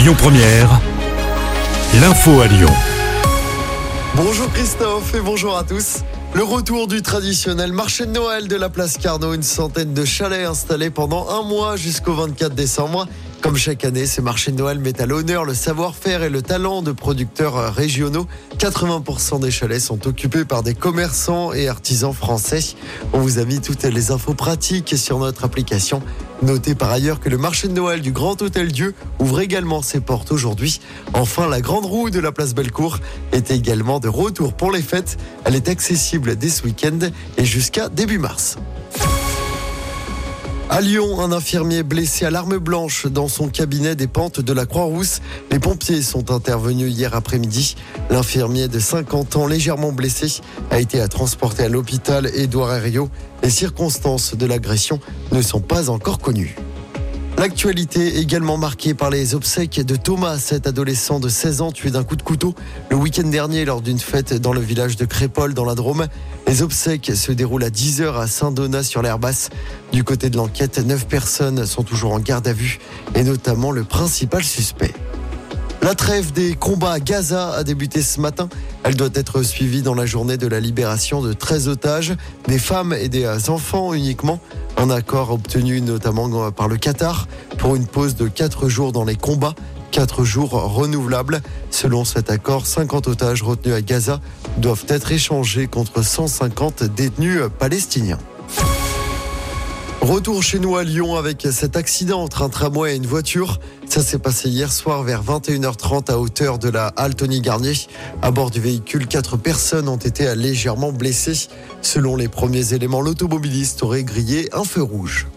Lyon Première, l'info à Lyon. Bonjour Christophe et bonjour à tous. Le retour du traditionnel marché de Noël de la place Carnot, une centaine de chalets installés pendant un mois jusqu'au 24 décembre. Comme chaque année, ce marché de Noël met à l'honneur le savoir-faire et le talent de producteurs régionaux. 80% des chalets sont occupés par des commerçants et artisans français. On vous a mis toutes les infos pratiques sur notre application. Notez par ailleurs que le marché de Noël du Grand Hôtel Dieu ouvre également ses portes aujourd'hui. Enfin, la grande roue de la place Bellecour est également de retour pour les fêtes. Elle est accessible dès ce week-end et jusqu'à début mars. À Lyon, un infirmier blessé à l'arme blanche dans son cabinet des pentes de la Croix-Rousse. Les pompiers sont intervenus hier après-midi. L'infirmier de 50 ans, légèrement blessé, a été transporté à l'hôpital Édouard Herriot. Les circonstances de l'agression ne sont pas encore connues. L'actualité également marquée par les obsèques de Thomas, cet adolescent de 16 ans tué d'un coup de couteau le week-end dernier lors d'une fête dans le village de Crépol dans la Drôme. Les obsèques se déroulent à 10h à Saint-Donat sur l'air basse. Du côté de l'enquête, 9 personnes sont toujours en garde à vue et notamment le principal suspect. La trêve des combats à Gaza a débuté ce matin. Elle doit être suivie dans la journée de la libération de 13 otages, des femmes et des enfants uniquement. Un accord obtenu notamment par le Qatar pour une pause de 4 jours dans les combats. 4 jours renouvelables. Selon cet accord, 50 otages retenus à Gaza doivent être échangés contre 150 détenus palestiniens. Retour chez nous à Lyon avec cet accident entre un tramway et une voiture. Ça s'est passé hier soir vers 21h30 à hauteur de la halle Tony Garnier. À bord du véhicule, quatre personnes ont été légèrement blessées. Selon les premiers éléments, l'automobiliste aurait grillé un feu rouge.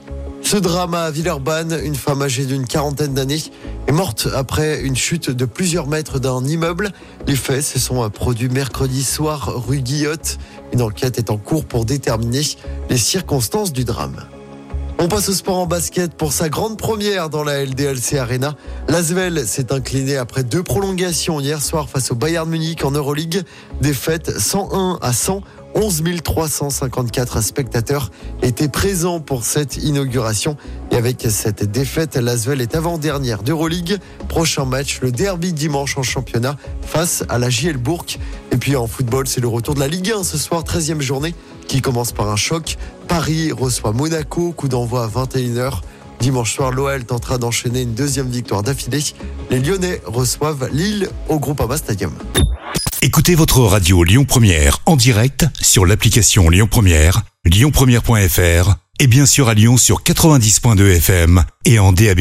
Ce drame à Villeurbanne, une femme âgée d'une quarantaine d'années est morte après une chute de plusieurs mètres d'un immeuble. Les faits se sont produits mercredi soir rue Guillotte. Une enquête est en cours pour déterminer les circonstances du drame. On passe au sport en basket pour sa grande première dans la LDLC Arena. L'Asvel s'est incliné après deux prolongations hier soir face au Bayern Munich en Euroleague. Défaite 101 à 100. 11 354 spectateurs étaient présents pour cette inauguration. Et avec cette défaite, l'Asvel est avant-dernière d'Euroleague. Prochain match, le derby dimanche en championnat face à la JL. Et puis en football, c'est le retour de la Ligue 1 ce soir, 13e journée qui commence par un choc. Paris reçoit Monaco, coup d'envoi à 21h. Dimanche soir, l'OL tentera d'enchaîner une deuxième victoire d'affilée. Les Lyonnais reçoivent Lille au Groupama Stadium. Écoutez votre radio Lyon Première en direct sur l'application Lyon Première, lyonpremière.fr et bien sûr à Lyon sur 90.2 FM et en DAB+.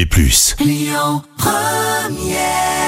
Lyon Première